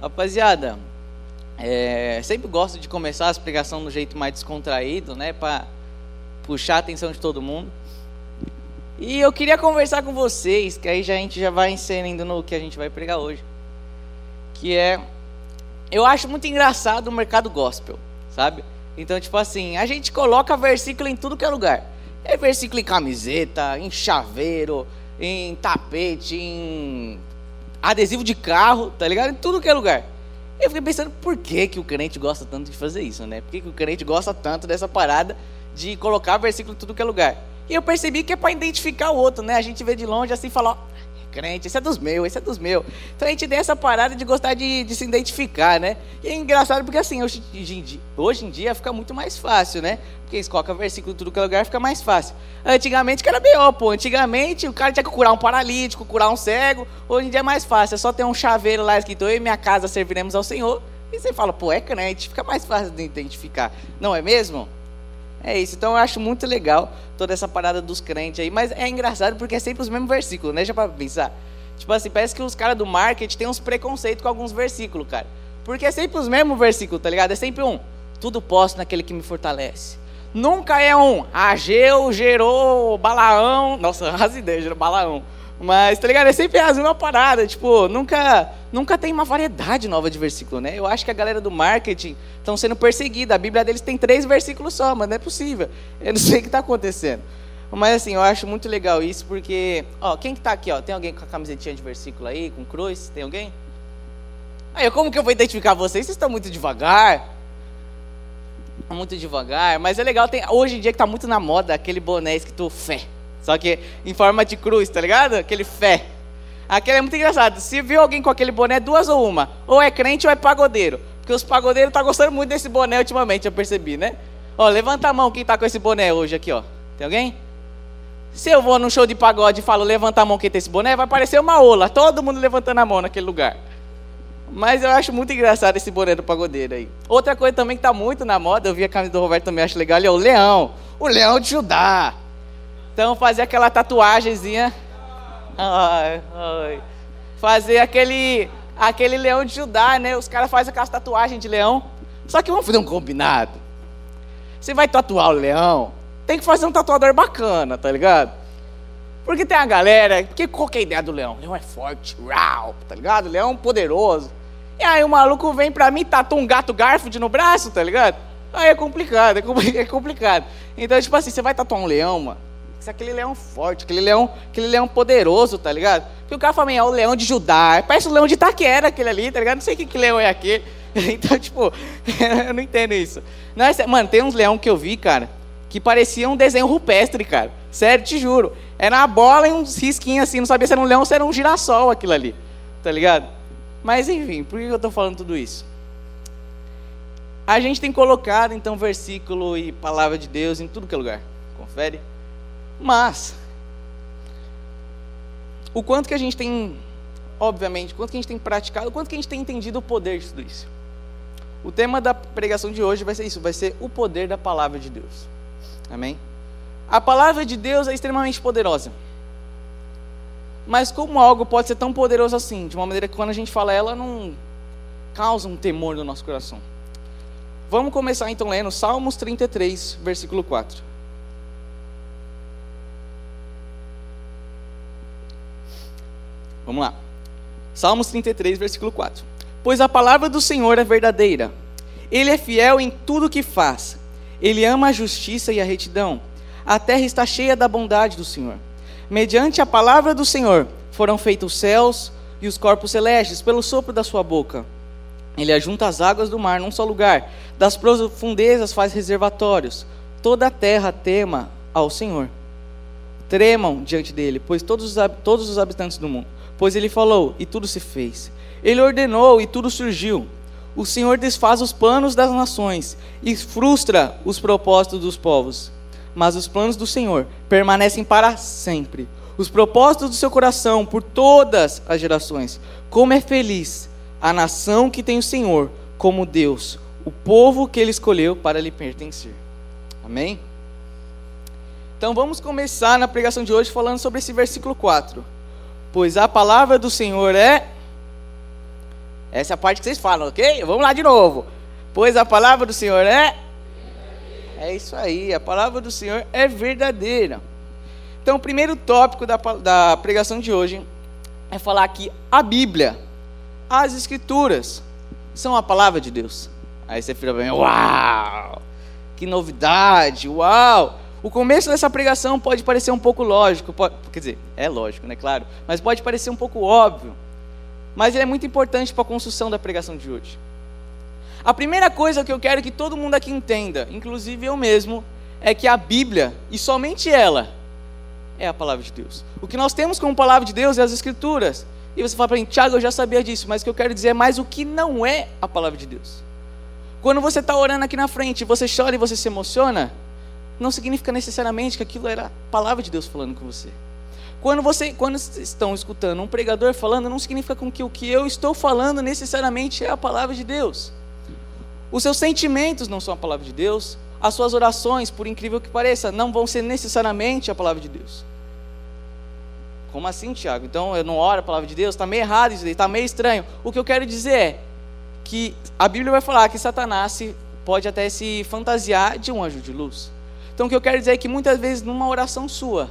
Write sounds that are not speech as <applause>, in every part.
Rapaziada, é, sempre gosto de começar as pregações do jeito mais descontraído, né? Para puxar a atenção de todo mundo. E eu queria conversar com vocês, que aí já, a gente já vai inserindo no que a gente vai pregar hoje. Que é. Eu acho muito engraçado o mercado gospel, sabe? Então, tipo assim, a gente coloca versículo em tudo que é lugar. É versículo em camiseta, em chaveiro, em tapete, em adesivo de carro, tá ligado? Em tudo que é lugar. Eu fiquei pensando, por que, que o crente gosta tanto de fazer isso, né? Por que, que o crente gosta tanto dessa parada de colocar versículo em tudo que é lugar? E eu percebi que é para identificar o outro, né? A gente vê de longe assim e fala, ó, crente, esse é dos meus, esse é dos meus. Então a gente tem essa parada de gostar de, de se identificar, né? E é engraçado porque assim, hoje, hoje em dia fica muito mais fácil, né? Porque eles colocam versículo em tudo que é lugar, fica mais fácil. Antigamente que era B.O., pô. Antigamente o cara tinha que curar um paralítico, curar um cego. Hoje em dia é mais fácil, é só ter um chaveiro lá escrito, eu e minha casa serviremos ao Senhor. E você fala, pô, é crente, fica mais fácil de identificar. Não é mesmo? É isso, então eu acho muito legal toda essa parada dos crentes aí, mas é engraçado porque é sempre os mesmos versículos, né? Já para pensar. Tipo assim, parece que os caras do marketing têm uns preconceitos com alguns versículos, cara. Porque é sempre os mesmos versículos, tá ligado? É sempre um, tudo posso naquele que me fortalece. Nunca é um, Ageu gerou Balaão, nossa, <laughs> as ideias, gerou Balaão. Mas, tá ligado? É sempre a mesma parada. Tipo, nunca, nunca tem uma variedade nova de versículo, né? Eu acho que a galera do marketing estão sendo perseguida. A Bíblia deles tem três versículos só, mas não é possível. Eu não <laughs> sei o que está acontecendo. Mas assim, eu acho muito legal isso, porque. Ó, quem que tá aqui, ó? Tem alguém com a camisetinha de versículo aí, com cruz? Tem alguém? Aí, como que eu vou identificar vocês? Vocês estão muito devagar. Muito devagar. Mas é legal, tem, hoje em dia que está muito na moda aquele boné escrito fé. Só que em forma de cruz, tá ligado? Aquele fé. Aquele é muito engraçado. Se viu alguém com aquele boné, duas ou uma. Ou é crente ou é pagodeiro. Porque os pagodeiros estão tá gostando muito desse boné ultimamente, eu percebi, né? Ó, levanta a mão quem está com esse boné hoje aqui, ó. Tem alguém? Se eu vou num show de pagode e falo levanta a mão quem tem esse boné, vai parecer uma ola. Todo mundo levantando a mão naquele lugar. Mas eu acho muito engraçado esse boné do pagodeiro aí. Outra coisa também que está muito na moda, eu vi a camisa do Roberto também, acho legal, é o leão. O leão de Judá. Então fazer aquela tatuagemzinha. Ai, ai. Fazer aquele aquele leão de Judá, né? Os caras fazem aquelas tatuagens de leão. Só que vamos fazer um combinado. Você vai tatuar o leão, tem que fazer um tatuador bacana, tá ligado? Porque tem a galera, que qual que é a ideia do leão? O leão é forte, rau, tá ligado? O leão poderoso. E aí o maluco vem pra mim, tatua um gato Garfield no braço, tá ligado? Aí é complicado, é, <laughs> é complicado. Então, tipo assim, você vai tatuar um leão, mano aquele leão forte, aquele leão, aquele leão poderoso, tá ligado? Porque o cara fala, é o leão de Judá, parece o leão de Itaquera aquele ali, tá ligado? Não sei que, que leão é aquele. <laughs> Então, tipo, <laughs> eu não entendo isso. Não, é, mano, tem uns leão que eu vi, cara, que parecia um desenho rupestre, cara. Sério, te juro. Era uma bola e uns risquinhos assim, não sabia se era um leão ou se era um girassol aquilo ali, tá ligado? Mas enfim, por que eu estou falando tudo isso? A gente tem colocado então versículo e palavra de Deus em tudo que é lugar. Confere. Mas, o quanto que a gente tem, obviamente, o quanto que a gente tem praticado, o quanto que a gente tem entendido o poder de tudo isso. O tema da pregação de hoje vai ser isso, vai ser o poder da palavra de Deus. Amém? A palavra de Deus é extremamente poderosa. Mas como algo pode ser tão poderoso assim, de uma maneira que quando a gente fala ela não causa um temor no nosso coração. Vamos começar então lendo Salmos 33, versículo 4. Vamos lá. Salmos 33, versículo 4. Pois a palavra do Senhor é verdadeira. Ele é fiel em tudo que faz. Ele ama a justiça e a retidão. A terra está cheia da bondade do Senhor. Mediante a palavra do Senhor foram feitos os céus e os corpos celestes pelo sopro da sua boca. Ele ajunta as águas do mar num só lugar. Das profundezas faz reservatórios. Toda a terra tema ao Senhor. Tremam diante dele, pois todos os, todos os habitantes do mundo pois ele falou e tudo se fez. Ele ordenou e tudo surgiu. O Senhor desfaz os planos das nações e frustra os propósitos dos povos. Mas os planos do Senhor permanecem para sempre. Os propósitos do seu coração por todas as gerações. Como é feliz a nação que tem o Senhor como Deus, o povo que ele escolheu para lhe pertencer. Amém? Então vamos começar na pregação de hoje falando sobre esse versículo 4 pois a palavra do Senhor é Essa é a parte que vocês falam, ok? Vamos lá de novo. Pois a palavra do Senhor é. É isso aí, a palavra do Senhor é verdadeira. Então, o primeiro tópico da, da pregação de hoje é falar que a Bíblia, as Escrituras, são a palavra de Deus. Aí você fica bem, uau! Que novidade, uau! O começo dessa pregação pode parecer um pouco lógico, pode, quer dizer, é lógico, né, claro, mas pode parecer um pouco óbvio. Mas ele é muito importante para a construção da pregação de hoje. A primeira coisa que eu quero que todo mundo aqui entenda, inclusive eu mesmo, é que a Bíblia, e somente ela, é a palavra de Deus. O que nós temos como palavra de Deus é as Escrituras. E você fala para mim, Tiago, eu já sabia disso, mas o que eu quero dizer é mais o que não é a palavra de Deus. Quando você está orando aqui na frente, você chora e você se emociona, não significa necessariamente que aquilo era a palavra de Deus falando com você. Quando você, quando estão escutando um pregador falando, não significa com que o que eu estou falando necessariamente é a palavra de Deus. Os seus sentimentos não são a palavra de Deus. As suas orações, por incrível que pareça, não vão ser necessariamente a palavra de Deus. Como assim, Tiago? Então eu não oro a palavra de Deus? Está meio errado isso está meio estranho. O que eu quero dizer é que a Bíblia vai falar que Satanás pode até se fantasiar de um anjo de luz. Então o que eu quero dizer é que muitas vezes numa oração sua,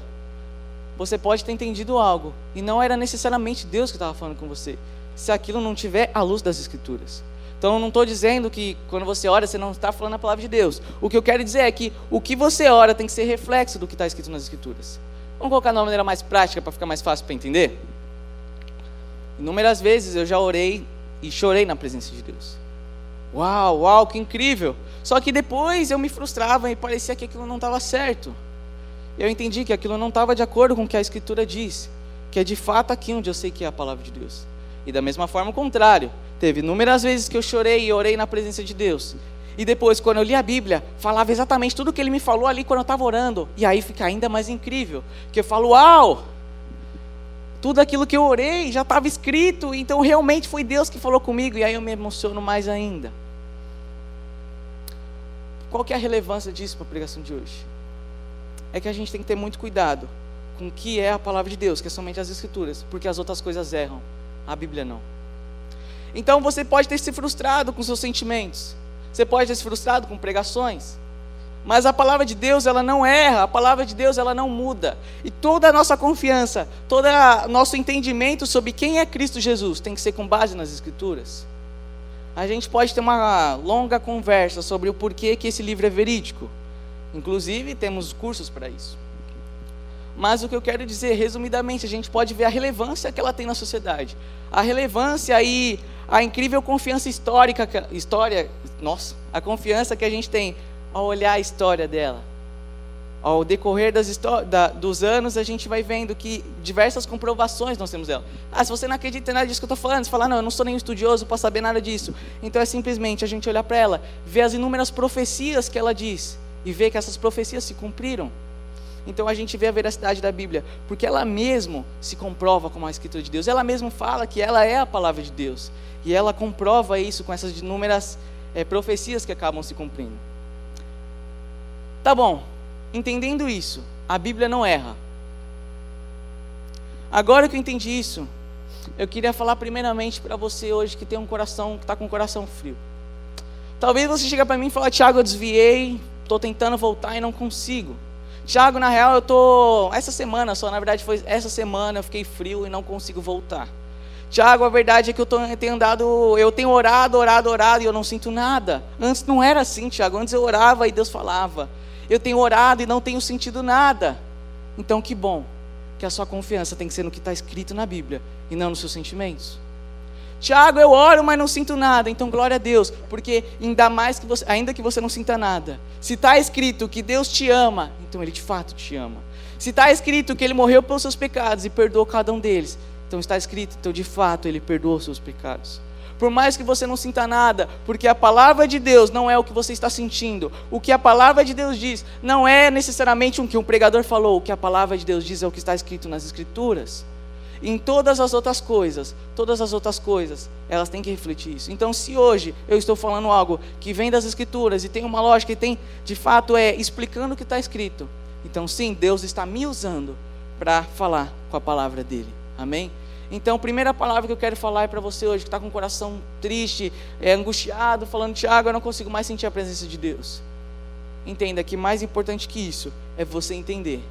você pode ter entendido algo e não era necessariamente Deus que estava falando com você, se aquilo não tiver a luz das Escrituras. Então eu não estou dizendo que quando você ora você não está falando a palavra de Deus. O que eu quero dizer é que o que você ora tem que ser reflexo do que está escrito nas Escrituras. Vamos colocar de uma maneira mais prática para ficar mais fácil para entender? Inúmeras vezes eu já orei e chorei na presença de Deus. Uau, uau, que incrível! Só que depois eu me frustrava e parecia que aquilo não estava certo. Eu entendi que aquilo não estava de acordo com o que a Escritura diz, que é de fato aqui onde eu sei que é a palavra de Deus. E da mesma forma o contrário. Teve inúmeras vezes que eu chorei e orei na presença de Deus. E depois, quando eu li a Bíblia, falava exatamente tudo o que ele me falou ali quando eu estava orando. E aí fica ainda mais incrível. Que eu falo, uau! Tudo aquilo que eu orei já estava escrito, então realmente foi Deus que falou comigo. E aí eu me emociono mais ainda. Qual que é a relevância disso para a pregação de hoje? É que a gente tem que ter muito cuidado com o que é a palavra de Deus, que é somente as Escrituras, porque as outras coisas erram, a Bíblia não. Então você pode ter se frustrado com seus sentimentos, você pode ter se frustrado com pregações, mas a palavra de Deus ela não erra, a palavra de Deus ela não muda. E toda a nossa confiança, todo o nosso entendimento sobre quem é Cristo Jesus tem que ser com base nas Escrituras a gente pode ter uma longa conversa sobre o porquê que esse livro é verídico. Inclusive, temos cursos para isso. Mas o que eu quero dizer, resumidamente, a gente pode ver a relevância que ela tem na sociedade. A relevância e a incrível confiança histórica, história, nossa, a confiança que a gente tem ao olhar a história dela ao decorrer da, dos anos, a gente vai vendo que diversas comprovações nós temos dela. Ah, se você não acredita em nada disso que eu estou falando, você fala, não, eu não sou nenhum estudioso para saber nada disso. Então é simplesmente a gente olhar para ela, ver as inúmeras profecias que ela diz e ver que essas profecias se cumpriram. Então a gente vê a veracidade da Bíblia, porque ela mesmo se comprova como a escritura de Deus. Ela mesmo fala que ela é a palavra de Deus. E ela comprova isso com essas inúmeras é, profecias que acabam se cumprindo. Tá bom, Entendendo isso, a Bíblia não erra. Agora que eu entendi isso, eu queria falar primeiramente para você hoje que tem um coração, que está com um coração frio. Talvez você chegue para mim e fale, Tiago, eu desviei, estou tentando voltar e não consigo. Tiago, na real, eu tô essa semana só, na verdade foi essa semana eu fiquei frio e não consigo voltar. Tiago, a verdade é que eu, tenho andado, eu tenho orado, orado, orado e eu não sinto nada. Antes não era assim, Tiago. Antes eu orava e Deus falava. Eu tenho orado e não tenho sentido nada. Então, que bom que a sua confiança tem que ser no que está escrito na Bíblia e não nos seus sentimentos. Tiago, eu oro, mas não sinto nada. Então, glória a Deus, porque ainda mais que você, ainda que você não sinta nada, se está escrito que Deus te ama, então Ele de fato te ama. Se está escrito que Ele morreu pelos seus pecados e perdoou cada um deles, então está escrito, então de fato Ele perdoou os seus pecados por mais que você não sinta nada, porque a palavra de Deus não é o que você está sentindo. O que a palavra de Deus diz não é necessariamente o que um pregador falou, o que a palavra de Deus diz é o que está escrito nas Escrituras. Em todas as outras coisas, todas as outras coisas, elas têm que refletir isso. Então, se hoje eu estou falando algo que vem das Escrituras e tem uma lógica e tem, de fato, é explicando o que está escrito, então sim, Deus está me usando para falar com a palavra dele. Amém? Então, a primeira palavra que eu quero falar é para você hoje que está com o coração triste, é, angustiado, falando, Tiago, eu não consigo mais sentir a presença de Deus. Entenda que mais importante que isso é você entender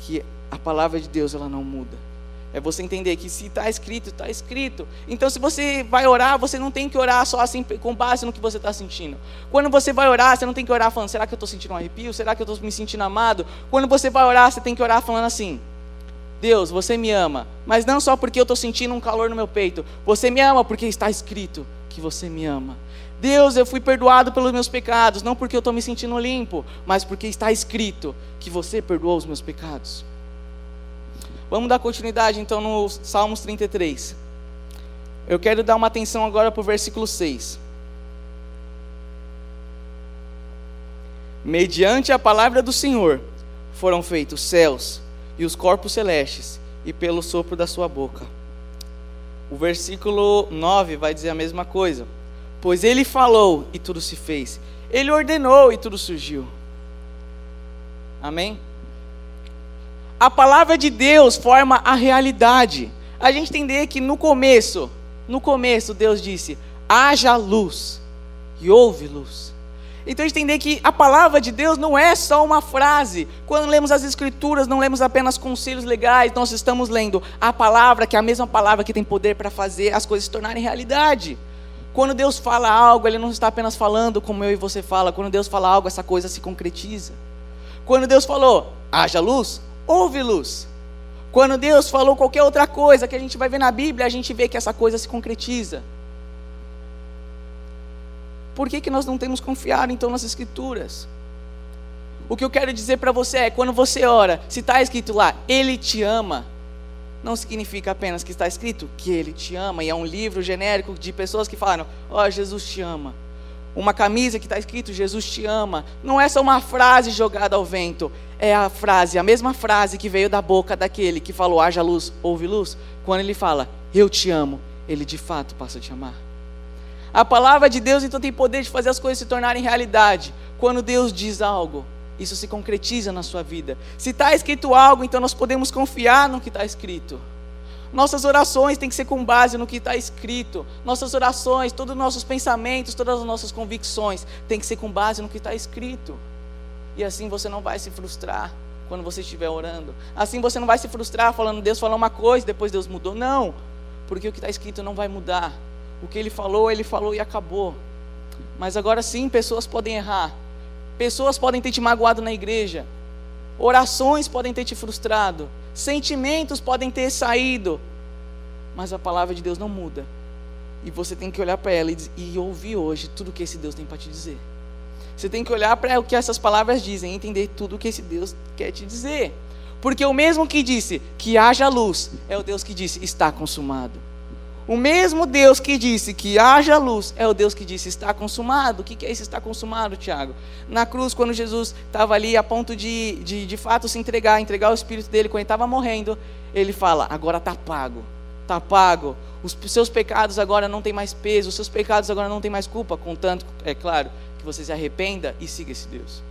que a palavra de Deus ela não muda. É você entender que se está escrito, está escrito. Então, se você vai orar, você não tem que orar só assim com base no que você está sentindo. Quando você vai orar, você não tem que orar falando: será que eu estou sentindo um arrepio? Será que eu estou me sentindo amado? Quando você vai orar, você tem que orar falando assim: Deus, você me ama, mas não só porque eu estou sentindo um calor no meu peito. Você me ama porque está escrito que você me ama. Deus, eu fui perdoado pelos meus pecados, não porque eu estou me sentindo limpo, mas porque está escrito que você perdoou os meus pecados. Vamos dar continuidade então no Salmos 33. Eu quero dar uma atenção agora para o versículo 6. Mediante a palavra do Senhor foram feitos céus e os corpos celestes, e pelo sopro da sua boca. O versículo 9 vai dizer a mesma coisa. Pois ele falou e tudo se fez. Ele ordenou e tudo surgiu. Amém? A palavra de Deus forma a realidade. A gente entender que no começo, no começo Deus disse: haja luz e houve luz. Então entender que a palavra de Deus não é só uma frase. Quando lemos as escrituras, não lemos apenas conselhos legais, nós estamos lendo a palavra, que é a mesma palavra que tem poder para fazer as coisas se tornarem realidade. Quando Deus fala algo, Ele não está apenas falando como eu e você fala. Quando Deus fala algo, essa coisa se concretiza. Quando Deus falou, haja luz, houve luz. Quando Deus falou qualquer outra coisa que a gente vai ver na Bíblia, a gente vê que essa coisa se concretiza. Por que, que nós não temos confiado então nas Escrituras? O que eu quero dizer para você é: quando você ora, se está escrito lá, Ele te ama, não significa apenas que está escrito que Ele te ama, e é um livro genérico de pessoas que falam: Ó, oh, Jesus te ama. Uma camisa que está escrito Jesus te ama. Não é só uma frase jogada ao vento, é a frase, a mesma frase que veio da boca daquele que falou: haja luz, houve luz. Quando ele fala, eu te amo, ele de fato passa a te amar. A palavra de Deus então tem poder de fazer as coisas se tornarem realidade. Quando Deus diz algo, isso se concretiza na sua vida. Se está escrito algo, então nós podemos confiar no que está escrito. Nossas orações têm que ser com base no que está escrito. Nossas orações, todos os nossos pensamentos, todas as nossas convicções têm que ser com base no que está escrito. E assim você não vai se frustrar quando você estiver orando. Assim você não vai se frustrar falando, Deus falou uma coisa, depois Deus mudou. Não, porque o que está escrito não vai mudar. O que ele falou, ele falou e acabou. Mas agora sim, pessoas podem errar. Pessoas podem ter te magoado na igreja. Orações podem ter te frustrado. Sentimentos podem ter saído. Mas a palavra de Deus não muda. E você tem que olhar para ela e, e, ouvir hoje tudo que esse Deus tem para te dizer. Você tem que olhar para o que essas palavras dizem e entender tudo o que esse Deus quer te dizer. Porque o mesmo que disse que haja luz é o Deus que disse está consumado. O mesmo Deus que disse que haja luz é o Deus que disse está consumado. O que é isso está consumado, Tiago? Na cruz, quando Jesus estava ali a ponto de, de de fato se entregar, entregar o espírito dele, quando ele estava morrendo, ele fala: agora está pago, está pago. Os seus pecados agora não têm mais peso, os seus pecados agora não têm mais culpa, contanto, é claro, que você se arrependa e siga esse Deus.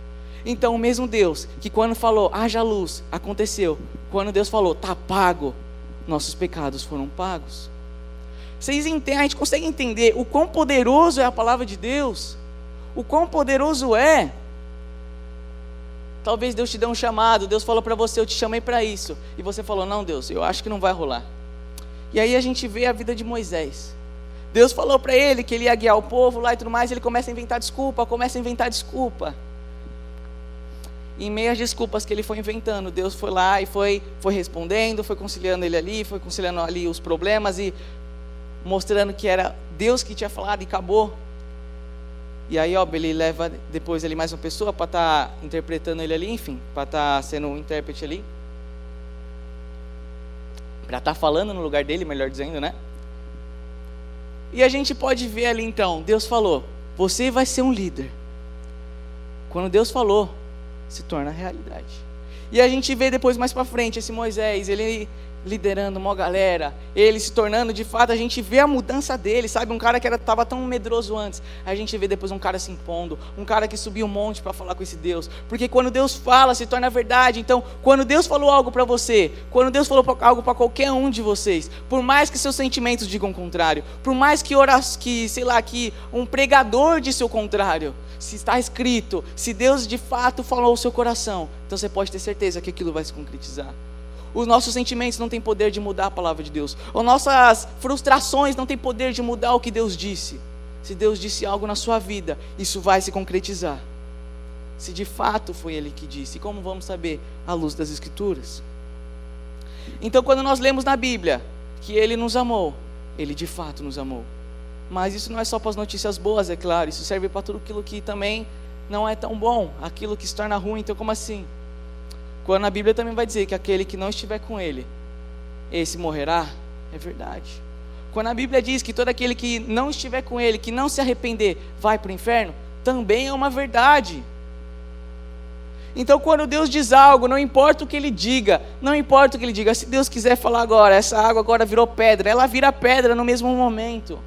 Então, o mesmo Deus que quando falou haja luz, aconteceu. Quando Deus falou está pago, nossos pecados foram pagos. Vocês entendem, a gente consegue entender o quão poderoso é a palavra de Deus? O quão poderoso é? Talvez Deus te dê um chamado, Deus falou para você, eu te chamei para isso. E você falou, não, Deus, eu acho que não vai rolar. E aí a gente vê a vida de Moisés. Deus falou para ele que ele ia guiar o povo lá e tudo mais, ele começa a inventar desculpa, começa a inventar desculpa. E em meio às desculpas que ele foi inventando, Deus foi lá e foi, foi respondendo, foi conciliando ele ali, foi conciliando ali os problemas e mostrando que era Deus que tinha falado e acabou. E aí, ó, ele leva depois ali mais uma pessoa para estar tá interpretando ele ali, enfim, para estar tá sendo um intérprete ali. Para estar tá falando no lugar dele, melhor dizendo, né? E a gente pode ver ali então, Deus falou: "Você vai ser um líder". Quando Deus falou, se torna realidade. E a gente vê depois mais para frente esse Moisés, ele liderando uma galera, ele se tornando de fato, a gente vê a mudança dele, sabe? Um cara que estava tão medroso antes, a gente vê depois um cara se impondo, um cara que subiu um monte para falar com esse Deus, porque quando Deus fala, se torna verdade. Então, quando Deus falou algo para você, quando Deus falou algo para qualquer um de vocês, por mais que seus sentimentos digam o contrário, por mais que oras, que sei lá, que um pregador disse o contrário, se está escrito, se Deus de fato falou ao seu coração, então você pode ter certeza que aquilo vai se concretizar. Os nossos sentimentos não têm poder de mudar a palavra de Deus. As nossas frustrações não têm poder de mudar o que Deus disse. Se Deus disse algo na sua vida, isso vai se concretizar. Se de fato foi Ele que disse. Como vamos saber? À luz das Escrituras. Então, quando nós lemos na Bíblia que Ele nos amou, Ele de fato nos amou. Mas isso não é só para as notícias boas, é claro. Isso serve para tudo aquilo que também não é tão bom, aquilo que se torna ruim. Então, como assim? Quando a Bíblia também vai dizer que aquele que não estiver com ele, esse morrerá, é verdade. Quando a Bíblia diz que todo aquele que não estiver com ele, que não se arrepender, vai para o inferno, também é uma verdade. Então, quando Deus diz algo, não importa o que ele diga, não importa o que ele diga, se Deus quiser falar agora, essa água agora virou pedra, ela vira pedra no mesmo momento.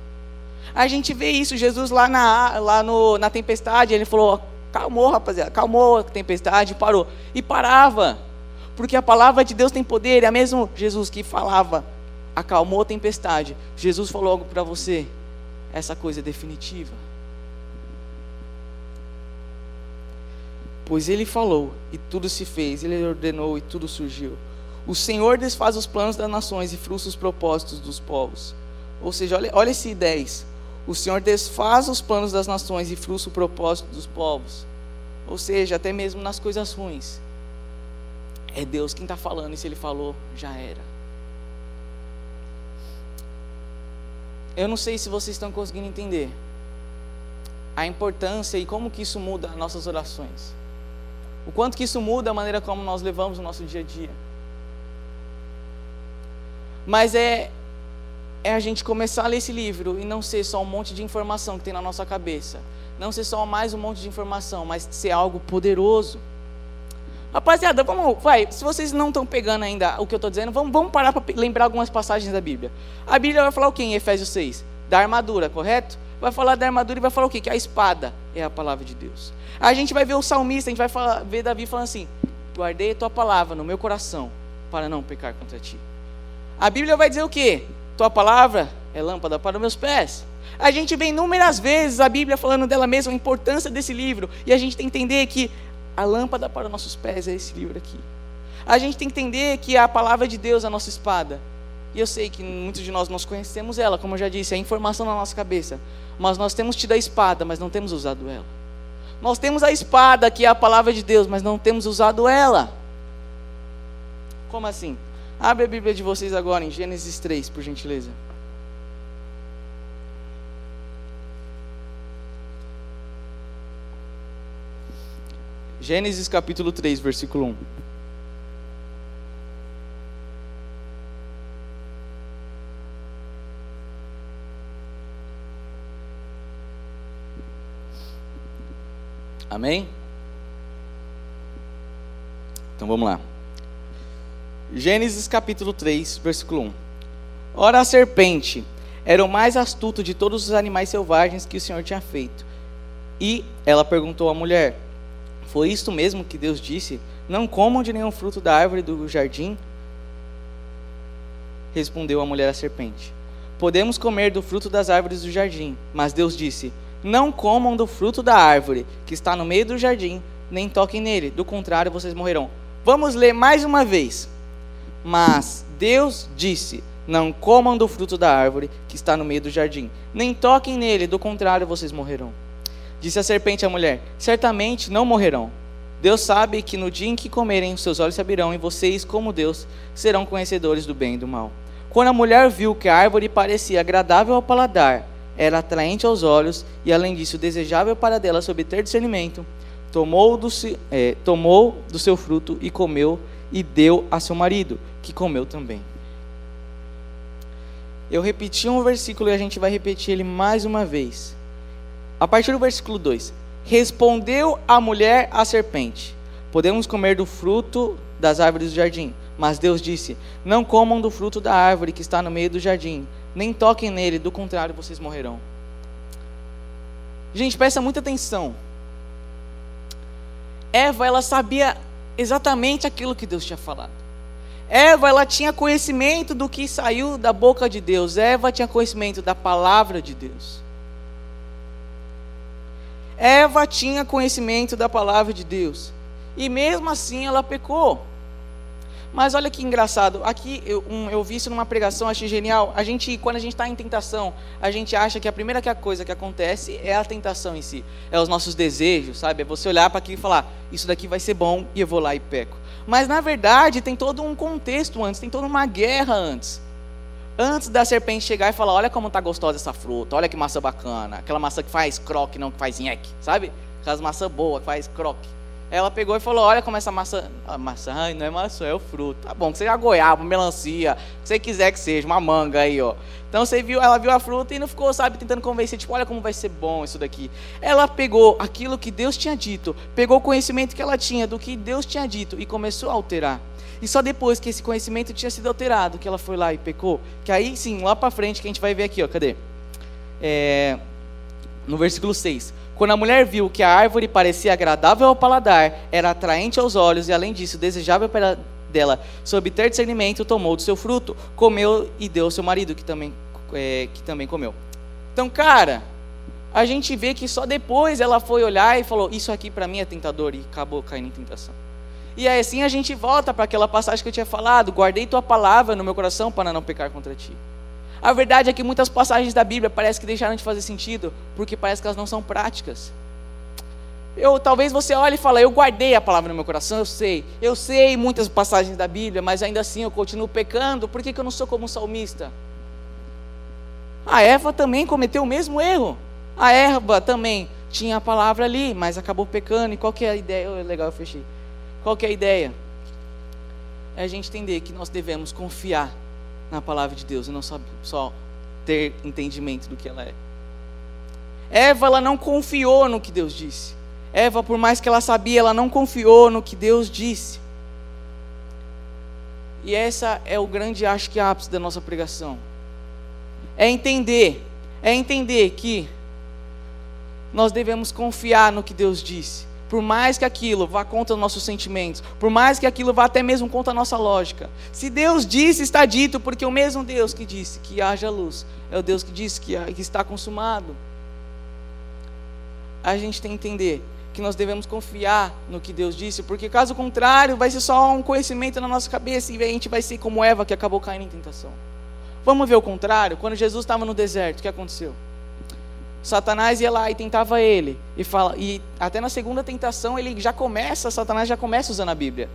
A gente vê isso, Jesus lá na, lá no, na tempestade, ele falou: Calmou, rapaziada, calmou a tempestade, parou. E parava, porque a palavra de Deus tem poder, é mesmo Jesus que falava, acalmou a tempestade. Jesus falou algo para você, essa coisa é definitiva. Pois ele falou e tudo se fez, ele ordenou e tudo surgiu. O Senhor desfaz os planos das nações e frustra os propósitos dos povos. Ou seja, olha, olha esse 10. O Senhor desfaz os planos das nações e frustra o propósito dos povos. Ou seja, até mesmo nas coisas ruins. É Deus quem está falando, e se Ele falou, já era. Eu não sei se vocês estão conseguindo entender a importância e como que isso muda nossas orações. O quanto que isso muda a maneira como nós levamos o nosso dia a dia. Mas é é a gente começar a ler esse livro e não ser só um monte de informação que tem na nossa cabeça. Não ser só mais um monte de informação, mas ser algo poderoso. Rapaziada, vamos, vai, se vocês não estão pegando ainda o que eu estou dizendo, vamos, vamos parar para lembrar algumas passagens da Bíblia. A Bíblia vai falar o que em Efésios 6? Da armadura, correto? Vai falar da armadura e vai falar o que? Que a espada é a palavra de Deus. A gente vai ver o salmista, a gente vai falar, ver Davi falando assim: Guardei a tua palavra no meu coração para não pecar contra ti. A Bíblia vai dizer o que? Tua palavra é lâmpada para os meus pés. A gente vê inúmeras vezes a Bíblia falando dela mesma, a importância desse livro, e a gente tem que entender que a lâmpada para os nossos pés é esse livro aqui. A gente tem que entender que a palavra de Deus é a nossa espada. E eu sei que muitos de nós nós conhecemos ela, como eu já disse, é informação na nossa cabeça. Mas nós temos tido a espada, mas não temos usado ela. Nós temos a espada, que é a palavra de Deus, mas não temos usado ela. Como assim? Abre a Bíblia de vocês agora em Gênesis 3, por gentileza. Gênesis capítulo 3, versículo 1. Amém? Então vamos lá. Gênesis capítulo 3, versículo 1. Ora, a serpente era o mais astuto de todos os animais selvagens que o Senhor tinha feito. E ela perguntou à mulher: Foi isto mesmo que Deus disse? Não comam de nenhum fruto da árvore do jardim? Respondeu a mulher à serpente: Podemos comer do fruto das árvores do jardim. Mas Deus disse: Não comam do fruto da árvore que está no meio do jardim, nem toquem nele, do contrário vocês morrerão. Vamos ler mais uma vez. Mas Deus disse: Não comam do fruto da árvore que está no meio do jardim, nem toquem nele, do contrário vocês morrerão. Disse a serpente à mulher: Certamente não morrerão. Deus sabe que no dia em que comerem, seus olhos se abrirão, e vocês, como Deus, serão conhecedores do bem e do mal. Quando a mulher viu que a árvore parecia agradável ao paladar, era atraente aos olhos, e além disso desejável para dela obter discernimento, tomou do, é, tomou do seu fruto e comeu, e deu a seu marido que comeu também. Eu repeti um versículo e a gente vai repetir ele mais uma vez. A partir do versículo 2: Respondeu a mulher à serpente: Podemos comer do fruto das árvores do jardim, Mas Deus disse: Não comam do fruto da árvore que está no meio do jardim, nem toquem nele, do contrário vocês morrerão. Gente, presta muita atenção. Eva, ela sabia exatamente aquilo que Deus tinha falado. Eva, ela tinha conhecimento do que saiu da boca de Deus. Eva tinha conhecimento da palavra de Deus. Eva tinha conhecimento da palavra de Deus. E mesmo assim ela pecou. Mas olha que engraçado, aqui eu, um, eu vi isso numa pregação, achei genial. A gente, quando a gente está em tentação, a gente acha que a primeira coisa que acontece é a tentação em si, é os nossos desejos, sabe? É você olhar para aquilo e falar, isso daqui vai ser bom e eu vou lá e peco. Mas na verdade tem todo um contexto antes, tem toda uma guerra antes. Antes da serpente chegar e falar, olha como tá gostosa essa fruta, olha que maçã bacana, aquela maçã que faz croque, não que faz nheque, sabe? Aquelas maçã boa que faz croque. Ela pegou e falou: Olha como essa maçã. Maçã, não é maçã, é o fruto. Tá bom, que seja goiaba, melancia, o que você quiser que seja, uma manga aí, ó. Então você viu, ela viu a fruta e não ficou, sabe, tentando convencer, tipo, olha como vai ser bom isso daqui. Ela pegou aquilo que Deus tinha dito, pegou o conhecimento que ela tinha do que Deus tinha dito e começou a alterar. E só depois que esse conhecimento tinha sido alterado, que ela foi lá e pecou. Que aí sim, lá para frente, que a gente vai ver aqui, ó, cadê? É, no versículo 6. Quando a mulher viu que a árvore parecia agradável ao paladar, era atraente aos olhos e, além disso, desejável para dela, sob ter discernimento, tomou do seu fruto, comeu e deu ao seu marido, que também, é, que também comeu. Então, cara, a gente vê que só depois ela foi olhar e falou: Isso aqui para mim é tentador, e acabou caindo em tentação. E aí assim a gente volta para aquela passagem que eu tinha falado: Guardei tua palavra no meu coração para não pecar contra ti. A verdade é que muitas passagens da Bíblia parece que deixaram de fazer sentido, porque parece que elas não são práticas. Eu, talvez você olhe e fale, eu guardei a palavra no meu coração, eu sei. Eu sei muitas passagens da Bíblia, mas ainda assim eu continuo pecando. Por que, que eu não sou como um salmista? A Eva também cometeu o mesmo erro. A Eva também tinha a palavra ali, mas acabou pecando. E qual que é a ideia? Oh, legal, eu fechei. Qual que é a ideia? É a gente entender que nós devemos confiar na palavra de Deus e não só, só ter entendimento do que ela é. Eva, ela não confiou no que Deus disse. Eva, por mais que ela sabia, ela não confiou no que Deus disse. E essa é o grande, acho que, ápice da nossa pregação. É entender, é entender que nós devemos confiar no que Deus disse por mais que aquilo vá contra os nossos sentimentos, por mais que aquilo vá até mesmo contra a nossa lógica. Se Deus disse, está dito, porque o mesmo Deus que disse que haja luz é o Deus que disse que, que está consumado. A gente tem que entender que nós devemos confiar no que Deus disse, porque caso contrário, vai ser só um conhecimento na nossa cabeça e a gente vai ser como Eva que acabou caindo em tentação. Vamos ver o contrário? Quando Jesus estava no deserto, o que aconteceu? Satanás ia lá e tentava ele. E, fala, e até na segunda tentação ele já começa, Satanás já começa usando a Bíblia.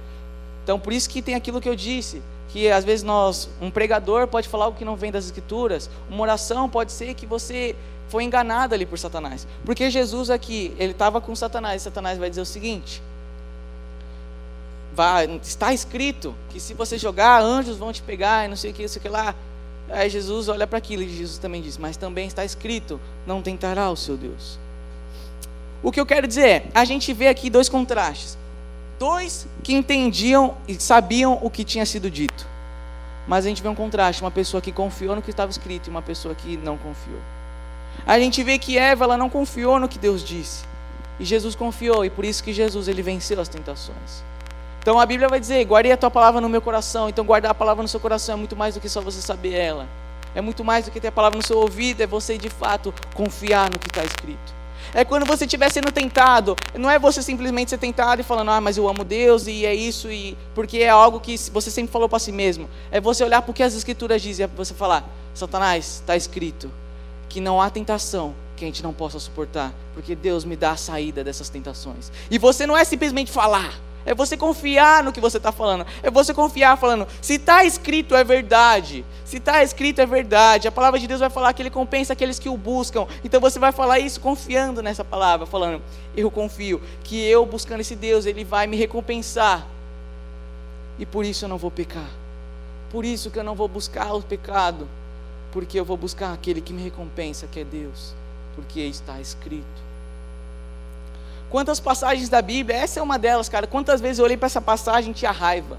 Então por isso que tem aquilo que eu disse, que às vezes nós, um pregador pode falar algo que não vem das escrituras, uma oração pode ser que você foi enganado ali por Satanás. Porque Jesus aqui, ele estava com Satanás, e Satanás vai dizer o seguinte: está escrito que se você jogar, anjos vão te pegar, e não sei o que, não sei o que lá. Aí Jesus olha para aquilo e Jesus também diz: Mas também está escrito: Não tentará o seu Deus. O que eu quero dizer é: a gente vê aqui dois contrastes. Dois que entendiam e sabiam o que tinha sido dito. Mas a gente vê um contraste: uma pessoa que confiou no que estava escrito e uma pessoa que não confiou. A gente vê que Eva ela não confiou no que Deus disse. E Jesus confiou, e por isso que Jesus ele venceu as tentações. Então a Bíblia vai dizer: guardei a tua palavra no meu coração. Então guardar a palavra no seu coração é muito mais do que só você saber ela. É muito mais do que ter a palavra no seu ouvido, é você de fato confiar no que está escrito. É quando você estiver sendo tentado, não é você simplesmente ser tentado e falando, ah, mas eu amo Deus e é isso, e porque é algo que você sempre falou para si mesmo. É você olhar porque as escrituras dizem, é você falar, Satanás, está escrito que não há tentação que a gente não possa suportar, porque Deus me dá a saída dessas tentações. E você não é simplesmente falar, é você confiar no que você está falando. É você confiar falando, se está escrito é verdade. Se está escrito é verdade. A palavra de Deus vai falar que Ele compensa aqueles que o buscam. Então você vai falar isso confiando nessa palavra, falando, eu confio que eu buscando esse Deus, Ele vai me recompensar. E por isso eu não vou pecar. Por isso que eu não vou buscar o pecado. Porque eu vou buscar aquele que me recompensa, que é Deus. Porque está escrito. Quantas passagens da Bíblia, essa é uma delas, cara. Quantas vezes eu olhei para essa passagem e tinha raiva.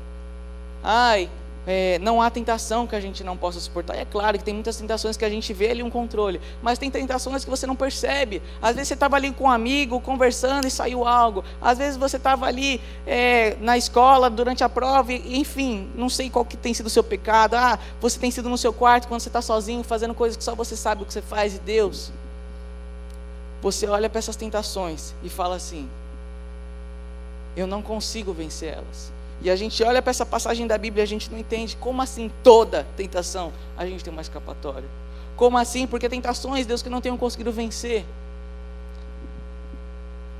Ai, é, não há tentação que a gente não possa suportar. E é claro que tem muitas tentações que a gente vê ali um controle, mas tem tentações que você não percebe. Às vezes você estava ali com um amigo, conversando e saiu algo. Às vezes você estava ali é, na escola durante a prova, e, enfim, não sei qual que tem sido o seu pecado. Ah, você tem sido no seu quarto quando você está sozinho, fazendo coisas que só você sabe o que você faz e Deus. Você olha para essas tentações e fala assim: eu não consigo vencer elas. E a gente olha para essa passagem da Bíblia e a gente não entende como assim toda tentação a gente tem uma escapatória. Como assim? Porque tentações, Deus, que não tenham conseguido vencer.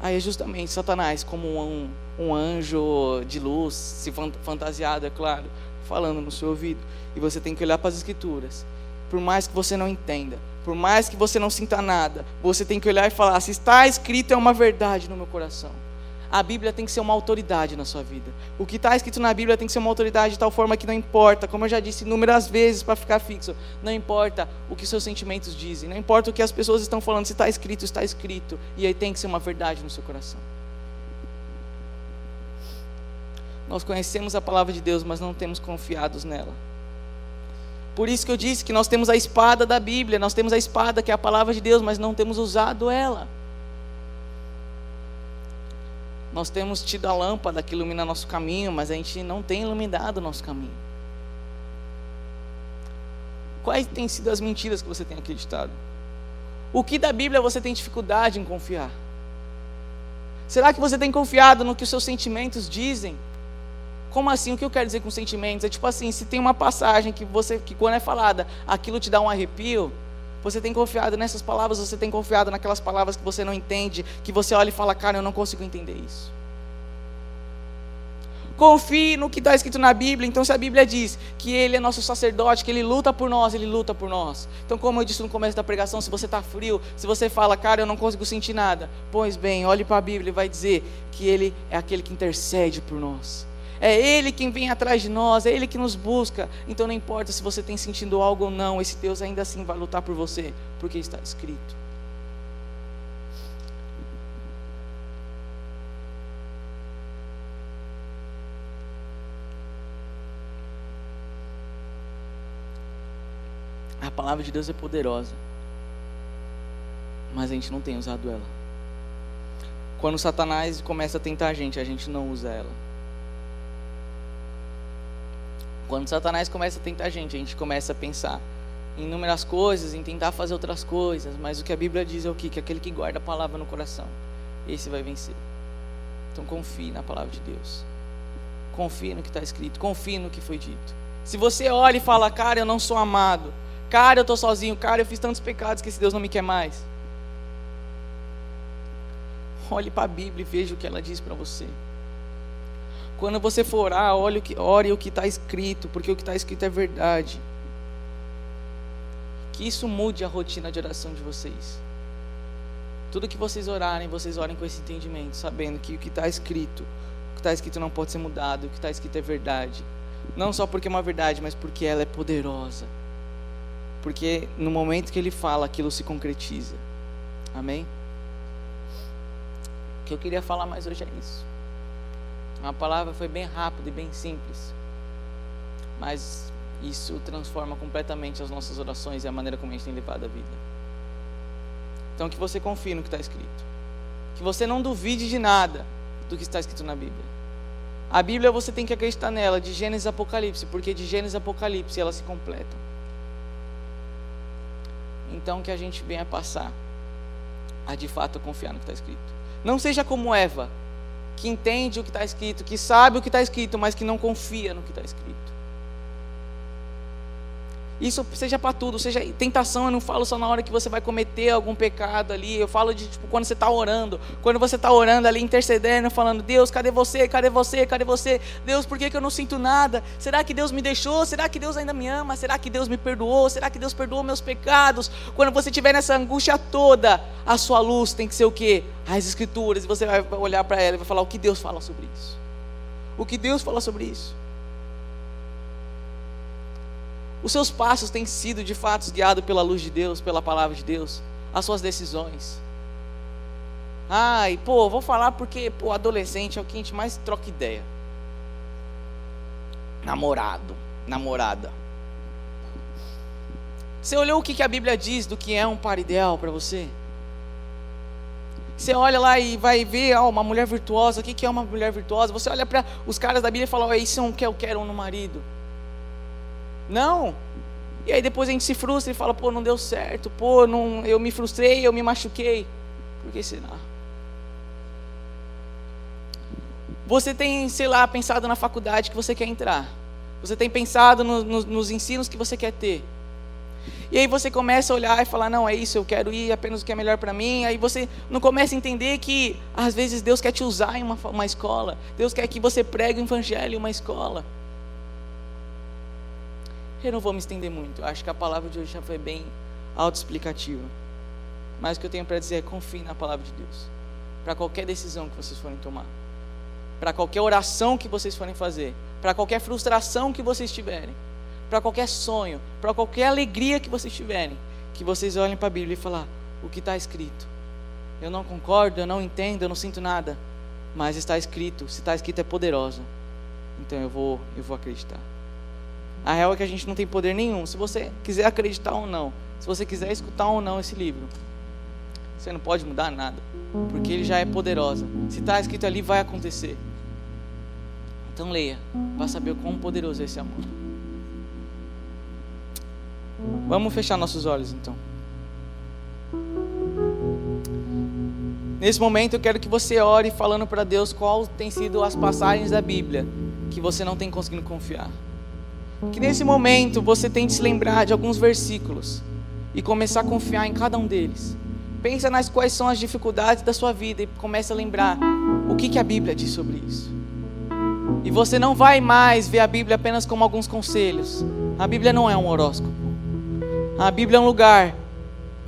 Aí é justamente Satanás, como um, um anjo de luz, se fantasiado, é claro, falando no seu ouvido. E você tem que olhar para as Escrituras. Por mais que você não entenda, por mais que você não sinta nada, você tem que olhar e falar: se está escrito, é uma verdade no meu coração a Bíblia tem que ser uma autoridade na sua vida. O que está escrito na Bíblia tem que ser uma autoridade de tal forma que não importa, como eu já disse inúmeras vezes para ficar fixo, não importa o que seus sentimentos dizem, não importa o que as pessoas estão falando, se está escrito, está escrito, e aí tem que ser uma verdade no seu coração. Nós conhecemos a palavra de Deus, mas não temos confiados nela. Por isso que eu disse que nós temos a espada da Bíblia, nós temos a espada que é a palavra de Deus, mas não temos usado ela. Nós temos tido a lâmpada que ilumina nosso caminho, mas a gente não tem iluminado o nosso caminho. Quais têm sido as mentiras que você tem acreditado? O que da Bíblia você tem dificuldade em confiar? Será que você tem confiado no que os seus sentimentos dizem? Como assim? O que eu quero dizer com sentimentos? É tipo assim, se tem uma passagem que você que quando é falada, aquilo te dá um arrepio, você tem confiado nessas palavras, você tem confiado naquelas palavras que você não entende, que você olha e fala, cara, eu não consigo entender isso. Confie no que está escrito na Bíblia. Então, se a Bíblia diz que Ele é nosso sacerdote, que Ele luta por nós, Ele luta por nós. Então, como eu disse no começo da pregação, se você está frio, se você fala, cara, eu não consigo sentir nada, pois bem, olhe para a Bíblia e vai dizer que Ele é aquele que intercede por nós. É Ele quem vem atrás de nós, é Ele que nos busca. Então não importa se você tem sentido algo ou não, esse Deus ainda assim vai lutar por você, porque está escrito. A palavra de Deus é poderosa, mas a gente não tem usado ela. Quando Satanás começa a tentar a gente, a gente não usa ela. Quando Satanás começa a tentar a gente, a gente começa a pensar em inúmeras coisas, em tentar fazer outras coisas, mas o que a Bíblia diz é o quê? Que aquele que guarda a palavra no coração, esse vai vencer. Então confie na palavra de Deus. Confie no que está escrito, confie no que foi dito. Se você olha e fala, cara, eu não sou amado, cara, eu estou sozinho, cara, eu fiz tantos pecados que esse Deus não me quer mais. Olhe para a Bíblia e veja o que ela diz para você. Quando você for orar, olhe o que, ore o que está escrito, porque o que está escrito é verdade. Que isso mude a rotina de oração de vocês. Tudo que vocês orarem, vocês orem com esse entendimento, sabendo que o que está escrito, o que está escrito não pode ser mudado, o que está escrito é verdade. Não só porque é uma verdade, mas porque ela é poderosa. Porque no momento que ele fala, aquilo se concretiza. Amém? O que eu queria falar mais hoje é isso. A palavra foi bem rápida e bem simples. Mas isso transforma completamente as nossas orações e a maneira como a gente tem levado a vida. Então, que você confie no que está escrito. Que você não duvide de nada do que está escrito na Bíblia. A Bíblia você tem que acreditar nela, de Gênesis a Apocalipse, porque de Gênesis a Apocalipse elas se completam. Então, que a gente venha passar a de fato confiar no que está escrito. Não seja como Eva, que entende o que está escrito, que sabe o que está escrito, mas que não confia no que está escrito. Isso seja para tudo, seja tentação, eu não falo só na hora que você vai cometer algum pecado ali, eu falo de tipo, quando você está orando, quando você está orando ali, intercedendo, falando, Deus, cadê você, cadê você, cadê você? Deus, por que, que eu não sinto nada? Será que Deus me deixou? Será que Deus ainda me ama? Será que Deus me perdoou? Será que Deus perdoou meus pecados? Quando você estiver nessa angústia toda, a sua luz tem que ser o quê? As escrituras, e você vai olhar para ela e vai falar o que Deus fala sobre isso. O que Deus fala sobre isso. Os seus passos têm sido de fato guiados pela luz de Deus, pela palavra de Deus, as suas decisões. Ai, pô, vou falar porque pô, adolescente é o que a gente mais troca ideia. namorado, namorada. Você olhou o que a Bíblia diz do que é um par ideal para você? Você olha lá e vai ver oh, uma mulher virtuosa, o que é uma mulher virtuosa? Você olha para os caras da Bíblia e fala, oh, isso é um que eu quero no marido. Não. E aí depois a gente se frustra e fala, pô, não deu certo, pô, não, eu me frustrei, eu me machuquei. Por que será? Você tem, sei lá, pensado na faculdade que você quer entrar. Você tem pensado no, no, nos ensinos que você quer ter. E aí você começa a olhar e falar: não, é isso, eu quero ir apenas o que é melhor para mim. Aí você não começa a entender que às vezes Deus quer te usar em uma, uma escola. Deus quer que você pregue o evangelho em uma escola. Eu não vou me estender muito. Acho que a palavra de hoje já foi bem autoexplicativa. Mas o que eu tenho para dizer é: confie na palavra de Deus. Para qualquer decisão que vocês forem tomar. Para qualquer oração que vocês forem fazer. Para qualquer frustração que vocês tiverem para qualquer sonho, para qualquer alegria que vocês tiverem, que vocês olhem para a Bíblia e falar o que está escrito. Eu não concordo, eu não entendo, eu não sinto nada, mas está escrito. Se está escrito é poderosa. Então eu vou, eu vou acreditar. A real é que a gente não tem poder nenhum. Se você quiser acreditar ou não, se você quiser escutar ou não esse livro, você não pode mudar nada, porque ele já é poderosa. Se está escrito ali, vai acontecer. Então leia, para saber quão poderoso é esse amor. Vamos fechar nossos olhos então. Nesse momento eu quero que você ore falando para Deus qual tem sido as passagens da Bíblia que você não tem conseguido confiar. Que nesse momento você tente se lembrar de alguns versículos e começar a confiar em cada um deles. Pensa nas quais são as dificuldades da sua vida e comece a lembrar o que, que a Bíblia diz sobre isso. E você não vai mais ver a Bíblia apenas como alguns conselhos. A Bíblia não é um horóscopo. A Bíblia é um lugar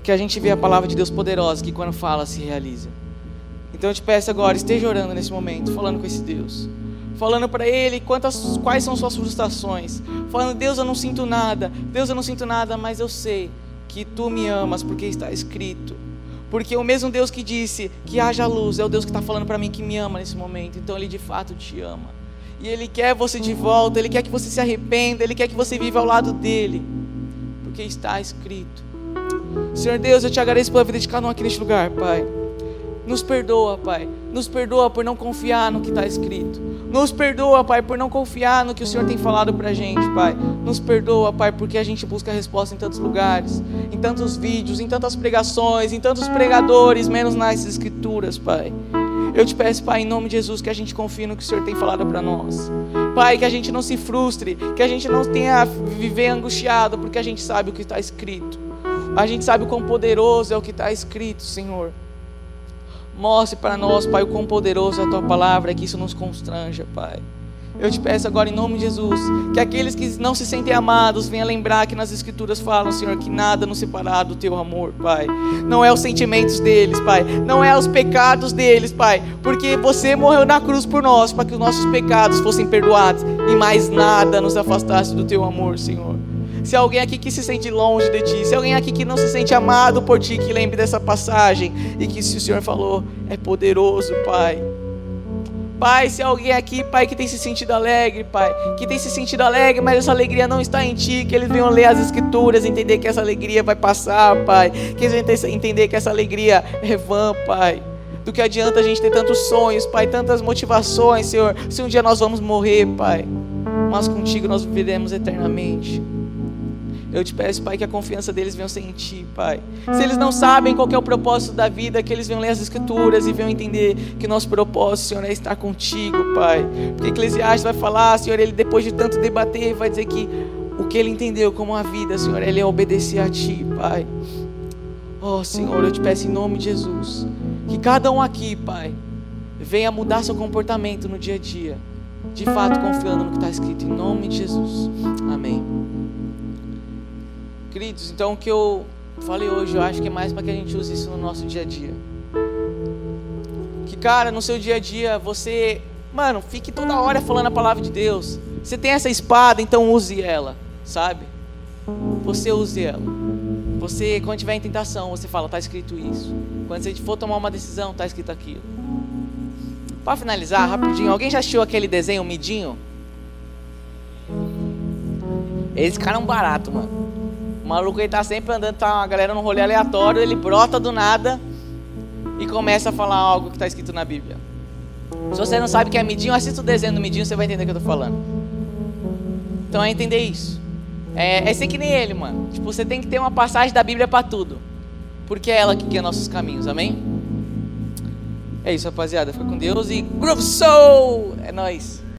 que a gente vê a palavra de Deus poderosa, que quando fala se realiza. Então eu te peço agora, esteja orando nesse momento, falando com esse Deus. Falando para Ele quantas, quais são suas frustrações. Falando, Deus, eu não sinto nada. Deus, eu não sinto nada, mas eu sei que Tu me amas, porque está escrito. Porque o mesmo Deus que disse que haja luz é o Deus que está falando para mim que me ama nesse momento. Então Ele de fato te ama. E Ele quer você de volta, Ele quer que você se arrependa, Ele quer que você viva ao lado dEle porque está escrito. Senhor Deus, eu te agradeço pela vida de cada um aqui neste lugar, Pai. Nos perdoa, Pai. Nos perdoa por não confiar no que está escrito. Nos perdoa, Pai, por não confiar no que o Senhor tem falado para a gente, Pai. Nos perdoa, Pai, porque a gente busca resposta em tantos lugares, em tantos vídeos, em tantas pregações, em tantos pregadores, menos nas Escrituras, Pai. Eu te peço, Pai, em nome de Jesus, que a gente confie no que o Senhor tem falado para nós. Pai, que a gente não se frustre, que a gente não tenha viver angustiado, porque a gente sabe o que está escrito. A gente sabe o quão poderoso é o que está escrito, Senhor. Mostre para nós, Pai, o quão poderoso é a tua palavra, que isso nos constranja, Pai. Eu te peço agora em nome de Jesus, que aqueles que não se sentem amados venham lembrar que nas Escrituras falam, Senhor, que nada nos separar do teu amor, Pai. Não é os sentimentos deles, Pai. Não é os pecados deles, Pai. Porque você morreu na cruz por nós, para que os nossos pecados fossem perdoados e mais nada nos afastasse do teu amor, Senhor. Se alguém aqui que se sente longe de ti, se alguém aqui que não se sente amado por ti, que lembre dessa passagem e que se o Senhor falou é poderoso, Pai. Pai, se alguém aqui, Pai, que tem se sentido alegre, Pai, que tem se sentido alegre, mas essa alegria não está em Ti, que eles venham ler as Escrituras, entender que essa alegria vai passar, Pai, que eles venham entender que essa alegria é vã, Pai. Do que adianta a gente ter tantos sonhos, Pai, tantas motivações, Senhor, se um dia nós vamos morrer, Pai, mas contigo nós viveremos eternamente. Eu te peço, Pai, que a confiança deles venha ser em Ti, Pai. Se eles não sabem qual é o propósito da vida, que eles venham ler as Escrituras e venham entender que nosso propósito, Senhor, é estar contigo, Pai. Porque Eclesiastes vai falar, Senhor, ele depois de tanto debater, vai dizer que o que ele entendeu como a vida, Senhor, ele é obedecer a Ti, Pai. Oh, Senhor, eu te peço em nome de Jesus, que cada um aqui, Pai, venha mudar seu comportamento no dia a dia, de fato confiando no que está escrito, em nome de Jesus. Amém. Queridos, então o que eu falei hoje, eu acho que é mais para que a gente use isso no nosso dia a dia. Que, cara, no seu dia a dia, você, mano, fique toda hora falando a palavra de Deus. Você tem essa espada, então use ela, sabe? Você use ela. Você, quando tiver em tentação, você fala, está escrito isso. Quando você for tomar uma decisão, está escrito aquilo. Para finalizar, rapidinho, alguém já assistiu aquele desenho Midinho? Esse cara é um barato, mano. O maluco ele tá sempre andando, tá uma galera num rolê aleatório, ele brota do nada e começa a falar algo que está escrito na Bíblia. Se você não sabe que é midinho, assista o desenho do midinho, você vai entender o que eu tô falando. Então é entender isso. É, é ser que nem ele, mano. Tipo, você tem que ter uma passagem da Bíblia para tudo. Porque é ela que guia nossos caminhos, amém? É isso, rapaziada. Fica com Deus e Groove Soul! É nóis!